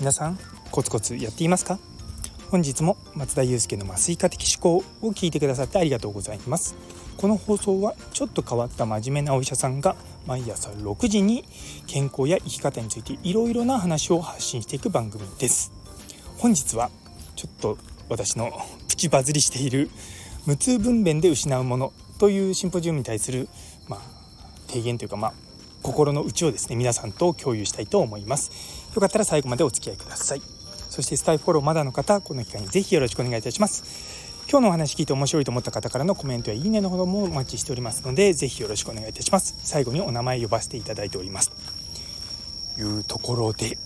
皆さんコツコツやっていますか？本日も松田祐介の麻酔科的思考を聞いてくださってありがとうございます。この放送はちょっと変わった真面目なお医者さんが毎朝6時に健康や生き方についていろいろな話を発信していく番組です。本日はちょっと私のプチバズりしている無痛分娩で失うものというシンポジウムに対するまあ提言というかまあ心の内をですね皆さんと共有したいと思います。よかったら最後までお付き合いください。そしてスタイフフォローまだの方この機会にぜひよろしくお願いいたします。今日のお話聞いて面白いと思った方からのコメントやいいねのほどもお待ちしておりますのでぜひよろしくお願いいたします。最後にお名前呼ばせていただいております。というところで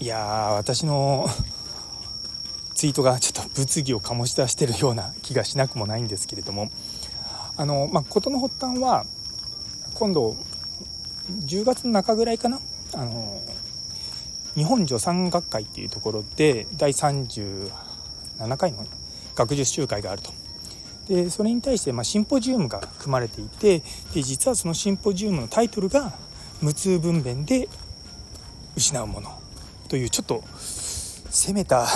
いやー私の ツイートがちょっと物議を醸し出してるような気がしなくもないんですけれども。あのまあ事の発端は今度10月の中ぐらいかなあの日本助産学会っていうところで第37回の学術集会があると。でそれに対してまシンポジウムが組まれていてで実はそのシンポジウムのタイトルが「無痛分娩で失うもの」というちょっと攻めた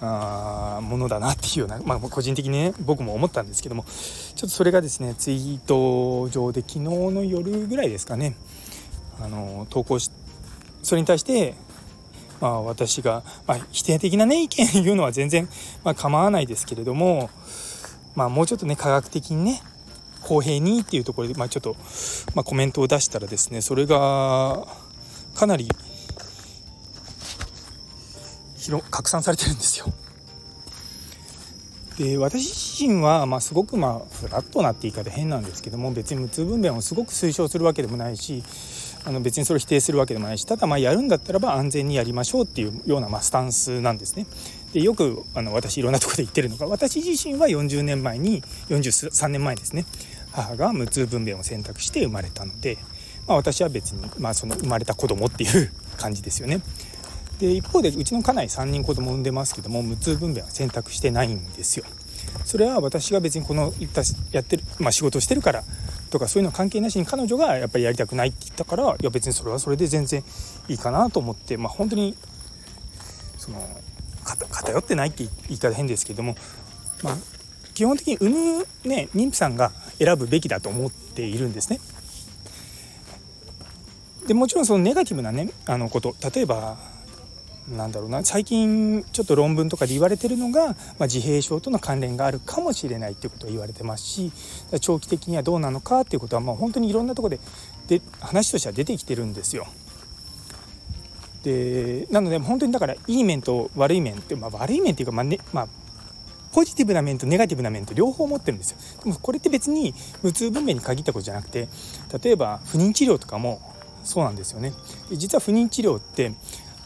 あものだなっていうような、まあ、個人的にね僕も思ったんですけどもちょっとそれがですねツイート上で昨日の夜ぐらいですかねあの投稿しそれに対して、まあ、私が、まあ、否定的な、ね、意見言うのは全然、まあ、構わないですけれども、まあ、もうちょっとね科学的にね公平にっていうところで、まあ、ちょっと、まあ、コメントを出したらですねそれがかなり広拡散されてるんですよ。で私自身は、まあ、すごくまあフラットなって言い方変なんですけども別に無痛分娩をすごく推奨するわけでもないしあの別にそれを否定するわけでもないしただまあやるんだったらば安全にやりましょうっていうようなまあスタンスなんですね。でよくあの私いろんなとこで言ってるのが私自身は40年前に43年前ですね母が無痛分娩を選択して生まれたので、まあ、私は別に、まあ、その生まれた子供っていう感じですよね。で一方でうちの家内3人子供産んでますけども無痛分娩は選択してないんですよ。それは私が別にこの言ったやってる、まあ、仕事してるからとかそういうの関係なしに彼女がやっぱりやりたくないって言ったからいや別にそれはそれで全然いいかなと思ってまあ本当にその偏ってないって言い方変ですけども、まあ、基本的に産む、ね、妊婦さんが選ぶべきだと思っているんですね。でもちろんそのネガティブなねあのこと例えばなんだろうな最近ちょっと論文とかで言われてるのが、まあ、自閉症との関連があるかもしれないっていうことは言われてますし長期的にはどうなのかっていうことはまあ本当にいろんなとこでで話としては出てきてるんですよ。でなので本当にだからいい面と悪い面って、まあ、悪い面っていうか、まあねまあ、ポジティブな面とネガティブな面と両方持ってるんですよ。でもこれって別に無痛分娩に限ったことじゃなくて例えば不妊治療とかもそうなんですよね。実は不妊治療って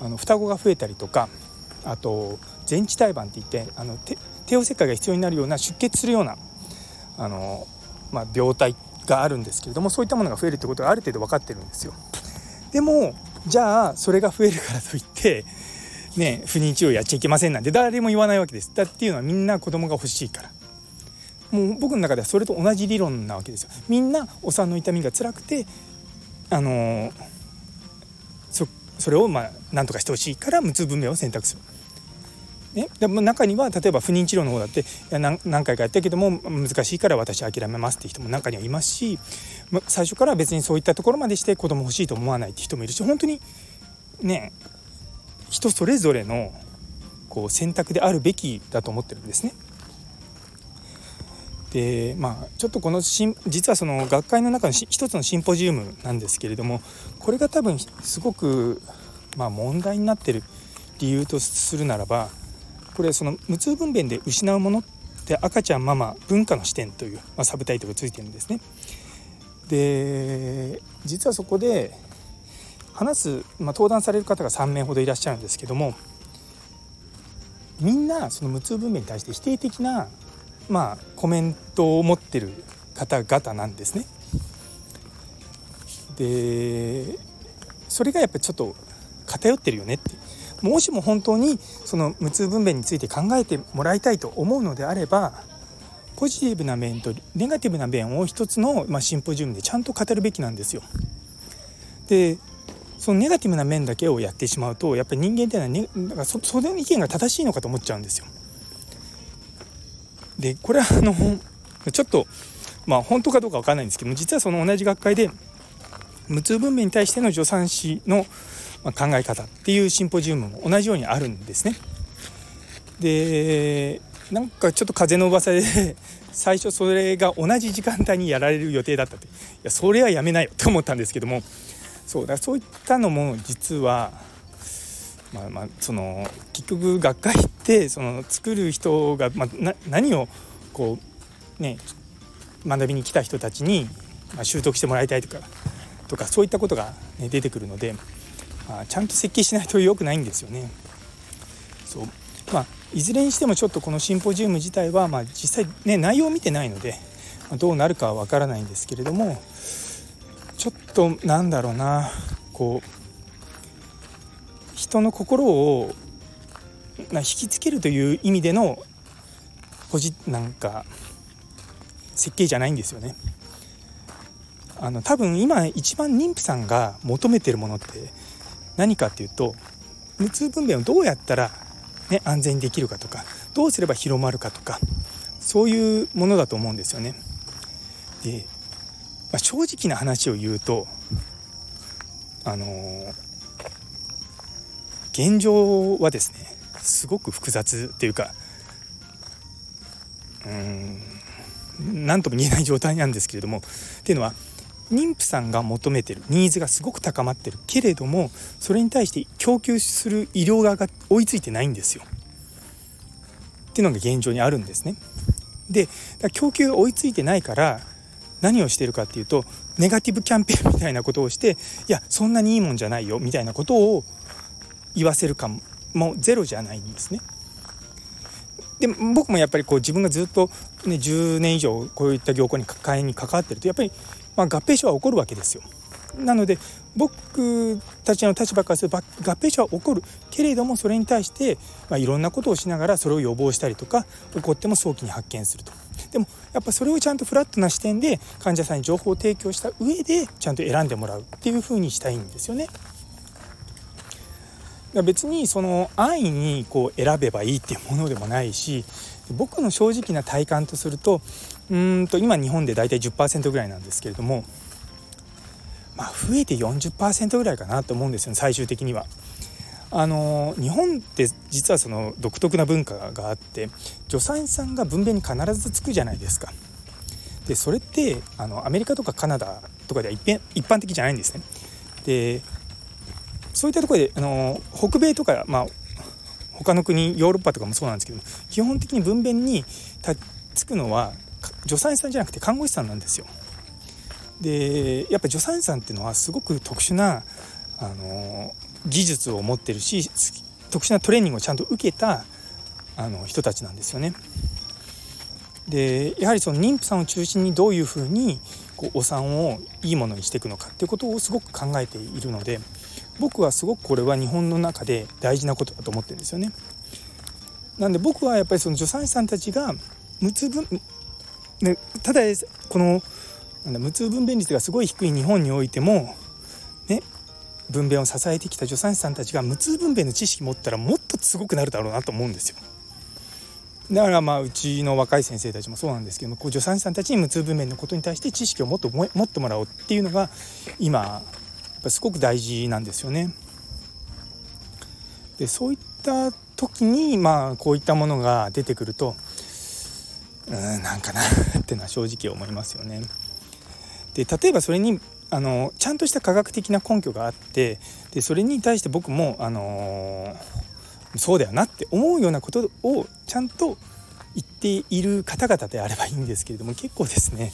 あの双子が増えたりとかあと全治胎盤っていってあの帝王切開が必要になるような出血するようなあの、まあ、病態があるんですけれどもそういったものが増えるってことがある程度分かってるんですよ。でもじゃあそれが増えるからといってね不妊治療やっちゃいけませんなんて誰も言わないわけです。だっていうのはみんな子供が欲しいから。もう僕の中ではそれと同じ理論なわけですよ。みんなお産の痛みが辛くてあのそそれをまあ何とかしてほしいから無痛分娩を選択する。ね、でも中には例えば不妊治療の方だっていや何回かやったけども難しいから私諦めますって人も中にはいますし最初から別にそういったところまでして子供欲しいと思わないって人もいるし本当にね人それぞれのこう選択であるべきだと思ってるんですね。でまあちょっとこの実はその学会の中の一つのシンポジウムなんですけれどもこれが多分すごく、まあ、問題になってる理由とするならばこれその無痛分娩で失うものって赤ちゃんママ文化の視点という、まあ、サブタイトルついてるんですね。で実はそこで話す、まあ、登壇される方が3名ほどいらっしゃるんですけどもみんなその無痛分娩に対して否定的なまあ、コメントを持ってる方々なんですね。でそれがやっぱりちょっと偏ってるよねってもしも本当にその無痛分娩について考えてもらいたいと思うのであればポジティブな面とネガティブな面を一つの、まあ、シンポジウムでちゃんと語るべきなんですよ。でそのネガティブな面だけをやってしまうとやっぱり人間っていうのは、ね、だかそその意見が正しいのかと思っちゃうんですよ。でこれはあのちょっとまあ本当かどうか分かんないんですけども実はその同じ学会で無痛分娩に対しての助産師の考え方っていうシンポジウムも同じようにあるんですね。でなんかちょっと風の噂で最初それが同じ時間帯にやられる予定だったっていやそれはやめなよって思ったんですけどもそうだそういったのも実はまあまあその結局学会ってその作る人が、まあ、何をこうね学びに来た人たちに、まあ、習得してもらいたいとかとかそういったことが、ね、出てくるので、まあ、ちゃんと設計しないと良くないんですよね。そうまあ、いずれにしてもちょっとこのシンポジウム自体は、まあ、実際ね内容を見てないので、まあ、どうなるかはわからないんですけれどもちょっとなんだろうなこう人の心を引きつけるという意味でのポジなんか設計じゃないんですよね。あの多分今一番妊婦さんが求めてるものって何かっていうと無痛分娩をどうやったら、ね、安全にできるかとかどうすれば広まるかとかそういうものだと思うんですよね。で、まあ、正直な話を言うとあのー、現状はですねすごく複雑っていうかうん何とも言えない状態なんですけれどもっていうのは妊婦さんが求めてるニーズがすごく高まってるけれどもそれに対して供給する医療側が追いついてないんですよ。っていうのが現状にあるんですね。で供給が追いついてないから何をしてるかっていうとネガティブキャンペーンみたいなことをしていやそんなにいいもんじゃないよみたいなことを言わせるかもゼロじゃないんですね。で僕もやっぱりこう自分がずっと、ね、10年以上こういった業界に抱えに関わってるとやっぱり、まあ、合併症は起こるわけですよ。なので僕たちの立場からすると合併症は起こるけれどもそれに対して、まあ、いろんなことをしながらそれを予防したりとか起こっても早期に発見するとでもやっぱそれをちゃんとフラットな視点で患者さんに情報を提供した上でちゃんと選んでもらうっていうふうにしたいんですよね。別にその安易にこう選べばいいっていうものでもないし僕の正直な体感とするとうんと今日本で大体10%ぐらいなんですけれどもまあ増えて40%ぐらいかなと思うんですよね最終的には。あの日本って実はその独特な文化があって助産師さんが分娩に必ずつくじゃないですか。でそれってあのアメリカとかカナダとかでは一一般的じゃないんですね。でそういったところであの北米とか、まあ、他の国ヨーロッパとかもそうなんですけど基本的に分娩につくのは助産師さんじゃなくて看護師さんなんですよ。でやっぱ助産師さんっていうのはすごく特殊なあの技術を持ってるし特殊なトレーニングをちゃんと受けたあの人たちなんですよね。でやはりその妊婦さんを中心にどういうふうにこうお産をいいものにしていくのかっていうことをすごく考えているので僕はすごくこれは日本の中で大事なことだと思ってるんですよね。なんで僕はやっぱりその助産師さんたちが無痛分、ね、ただこのなんだ無痛分娩率がすごい低い日本においても、ね、分娩を支えてきた助産師さんたちが無痛分娩の知識持ったらもっとすごくなるだろうなと思うんですよ。だからまあうちの若い先生たちもそうなんですけどもこう助産師さんたちに無痛分娩のことに対して知識をもっと持ってもらおうっていうのが今ぱすごく大事なんですよね。でそういった時にまあこういったものが出てくるとうんなんかな っていうのは正直思いますよね。で例えばそれにあのちゃんとした科学的な根拠があってでそれに対して僕も、あのー、そうだよなって思うようなことをちゃんと言っている方々であればいいんですけれども結構ですね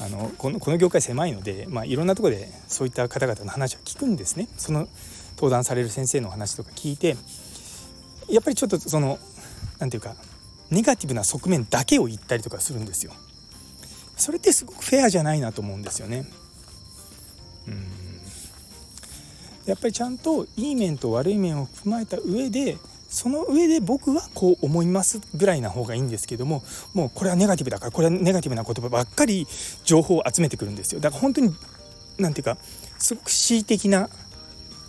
あのこのこの業界狭いので、まあ、いろんなとこでそういった方々の話を聞くんですねその登壇される先生の話とか聞いてやっぱりちょっとその何て言うかネガティブな側面だけを言ったりとかするんですよ。それってすごくフェアじゃないなと思うんですよね。うんやっぱりちゃんといい面と悪い面を踏まえた上でその上で僕はこう思いますぐらいな方がいいんですけどももうこれはネガティブだからこれはネガティブな言葉ばっかり情報を集めてくるんですよだから本当に何ていうかすごく恣意的な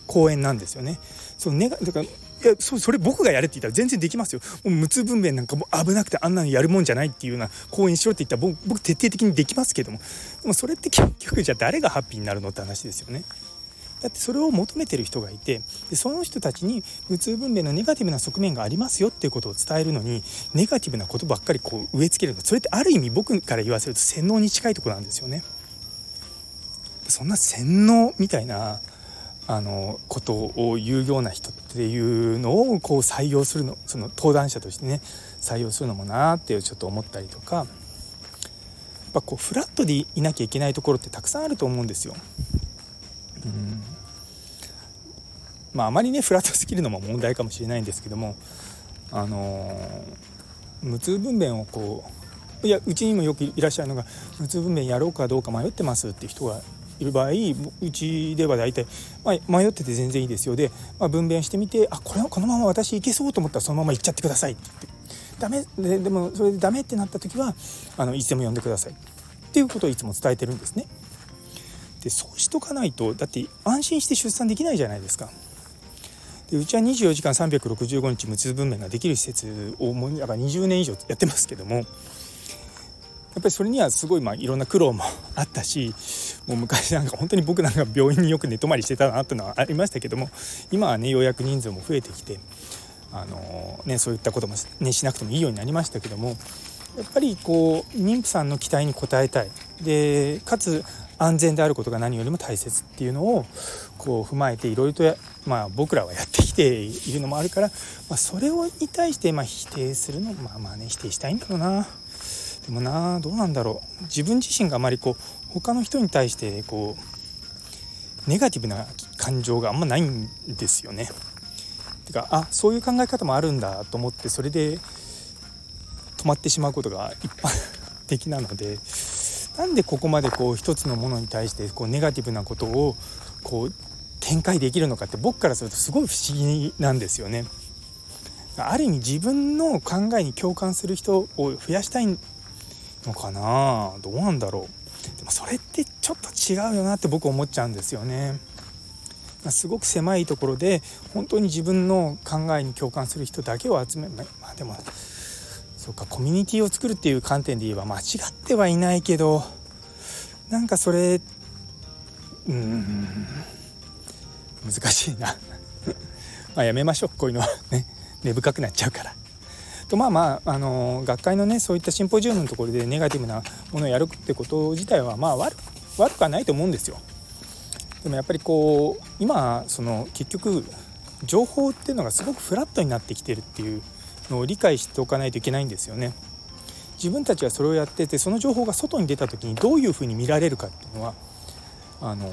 講演なんですよね。そのネガだからいやそれ僕がやれって言ったら全然できますよ。もう無痛分娩なんかも危なくてあんなのやるもんじゃないっていうような講演しろって言ったら僕僕徹底的にできますけどもでもそれって結局じゃあ誰がハッピーになるのって話ですよね。だってそれを求めてる人がいてでその人たちに無痛分娩のネガティブな側面がありますよっていうことを伝えるのにネガティブなことばっかりこう植え付けるのそれってある意味僕から言わせると洗脳に近いところなんですよね。そんな洗脳みたいなあのことを言うような人っていうのをこう採用するのその登壇者としてね採用するのもなーってちょっと思ったりとかやっぱこうフラットでいなきゃいけないところってたくさんあると思うんですよ。うん。まああまりねフラットすぎるのも問題かもしれないんですけどもあの無痛分娩をこういやうちにもよくいらっしゃるのが無痛分娩やろうかどうか迷ってますっていう人がいる場合うちでは大体、まあ、迷ってて全然いいですよ。で、まあ、分娩してみてあこれはこのまま私いけそうと思ったらそのまま行っちゃってくださいって言って。ダメででもそれでダメってなった時はあのいつでも呼んでくださいっていうことをいつも伝えてるんですね。でそうしとかないとだって安心して出産できないじゃないですか。でうちは24時間365日無痛分娩ができる施設をもうやっぱ20年以上やってますけどもやっぱりそれにはすごいまあいろんな苦労もあったしもう昔なんか本当に僕なんか病院によく寝泊まりしてたなっていうのはありましたけども今はねようやく人数も増えてきてあの、ね、そういったことも、ね、しなくてもいいようになりましたけどもやっぱりこう妊婦さんの期待に応えたいでかつ安全であることが何よりも大切っていうのをこう踏まえていろいろとまあ、僕らはやってきているのもあるから、まあ、それをに対してま否定するのまあまあね否定したいんだろうなでもなどうなんだろう自分自身があまりこう他の人に対してこうネガティブな感情があんまないんですよね。てかあそういう考え方もあるんだと思ってそれで止まってしまうことが一般的なのでなんでここまでこう一つのものに対してこうネガティブなことをこう展開できるのかって僕からするとすごい不思議なんですよね。ある意味自分の考えに共感する人を増やしたいのかな？どうなんだろう？でもそれってちょっと違うよなって僕思っちゃうんですよね。すごく狭いところで本当に自分の考えに共感する人だけを集めまあでもそうかコミュニティを作るっていう観点で言えば間違ってはいないけどなんかそれうん難しいな まやめましょうこういうのは ね根深くなっちゃうから。とまあまあ、あの学会のねそういったシンポジウムのところでネガティブなものをやるってこと自体はまあ悪悪くはないと思うんですよ。でもやっぱりこう今その結局情報っていうのがすごくフラットになってきてるっていうのを理解しておかないといけないんですよね。自分たちがそれをやっててその情報が外に出た時にどういうふうに見られるかっていうのはあの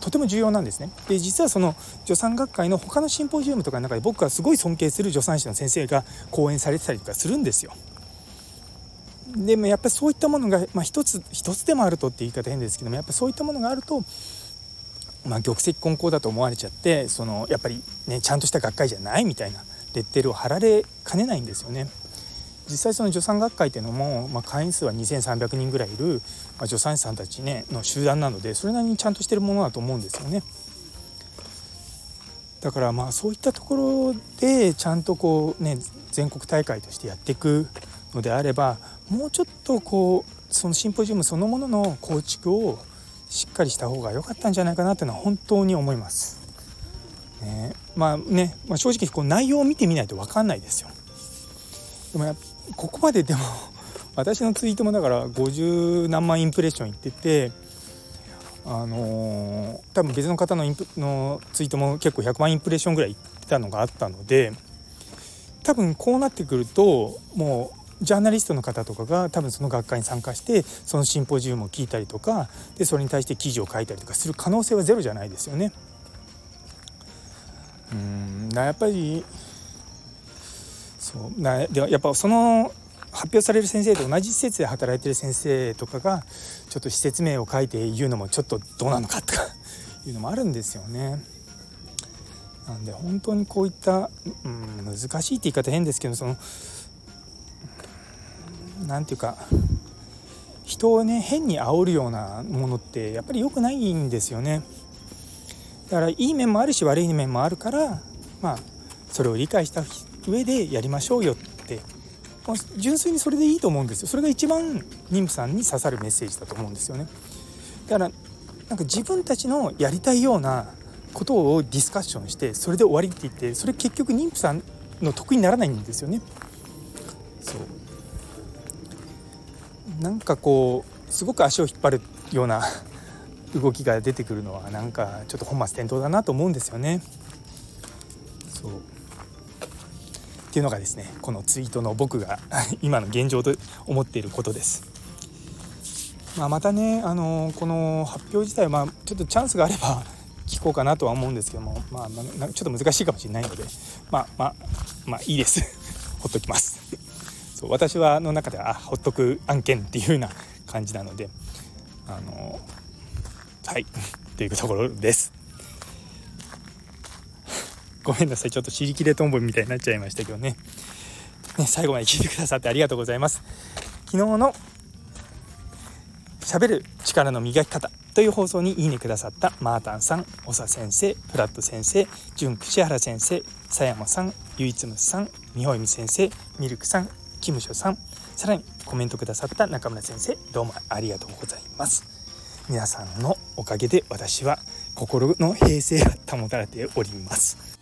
とても重要なんですね。で実はその助産学会の他のシンポジウムとかの中で僕がすごい尊敬する助産師の先生が講演されてたりとかするんですよ。でもやっぱりそういったものが、まあ、一つ一つでもあるとって言い方変ですけどもやっぱそういったものがあると、まあ、玉石混交だと思われちゃってそのやっぱりねちゃんとした学会じゃないみたいなレッテルを貼られかねないんですよね。実際その助産学会っていうのも、まあ、会員数は2300人ぐらいいる、まあ、助産師さんたち、ね、の集団なのでそれなりにちゃんとしてるものだと思うんですよね。だからまあそういったところでちゃんとこうね全国大会としてやっていくのであればもうちょっとこうそのシンポジウムそのものの構築をしっかりした方が良かったんじゃないかなというのは本当に思います。ね、まあね、まあ、正直こう内容を見てみないと分かんないですよ。でもここまででも 私のツイートもだから50何万インプレッションいっててあのー、多分別の方のインプのツイートも結構100万インプレッションぐらいいってたのがあったので多分こうなってくるともうジャーナリストの方とかが多分その学会に参加してそのシンポジウムを聞いたりとかでそれに対して記事を書いたりとかする可能性はゼロじゃないですよね。うんやっぱりそうなでやっぱその発表される先生と同じ施設で働いてる先生とかがちょっと施設名を書いて言うのもちょっとどうなのかとか いうのもあるんですよね。なんで本当にこういった、うん、難しいって言い方変ですけどその何て言うか人をね変に煽るようなものってやっぱり良くないんですよね。だからいい面もあるし悪い面もあるからまあそれを理解した上でやりましょうよって。純粋にそれでいいと思うんですよ。それが一番妊婦さんに刺さるメッセージだと思うんですよね。だからなんか自分たちのやりたいようなことをディスカッションしてそれで終わりって言ってそれ結局妊婦さんの得にならないんですよね。そう。なんかこうすごく足を引っ張るような動きが出てくるのはなんかちょっと本末転倒だなと思うんですよね。そう。っていうのがですねこのツイートの僕が 今の現状と思っていることです。まあ、またね、あのこの発表自体は、まあ、ちょっとチャンスがあれば 聞こうかなとは思うんですけども、まあ、まあ、ちょっと難しいかもしれないのでまあまあまあいいです。ほっときます。そう私はの中ではあほっとく案件っていうような感じなのであのはい。というところです。ごめんなさい。ちょっと尻切れトンボみたいになっちゃいましたけどね。ね最後まで聞いてくださってありがとうございます。昨日の喋る力の磨き方という放送にいいねくださったマータンさん、長先生、プラット先生、純串原先生、佐山さん、ゆいつむさん、みほいみ先生、ミルクさん、キムショさん、さらにコメントくださった中村先生、どうもありがとうございます。皆さんのおかげで私は心の平静が保たれております。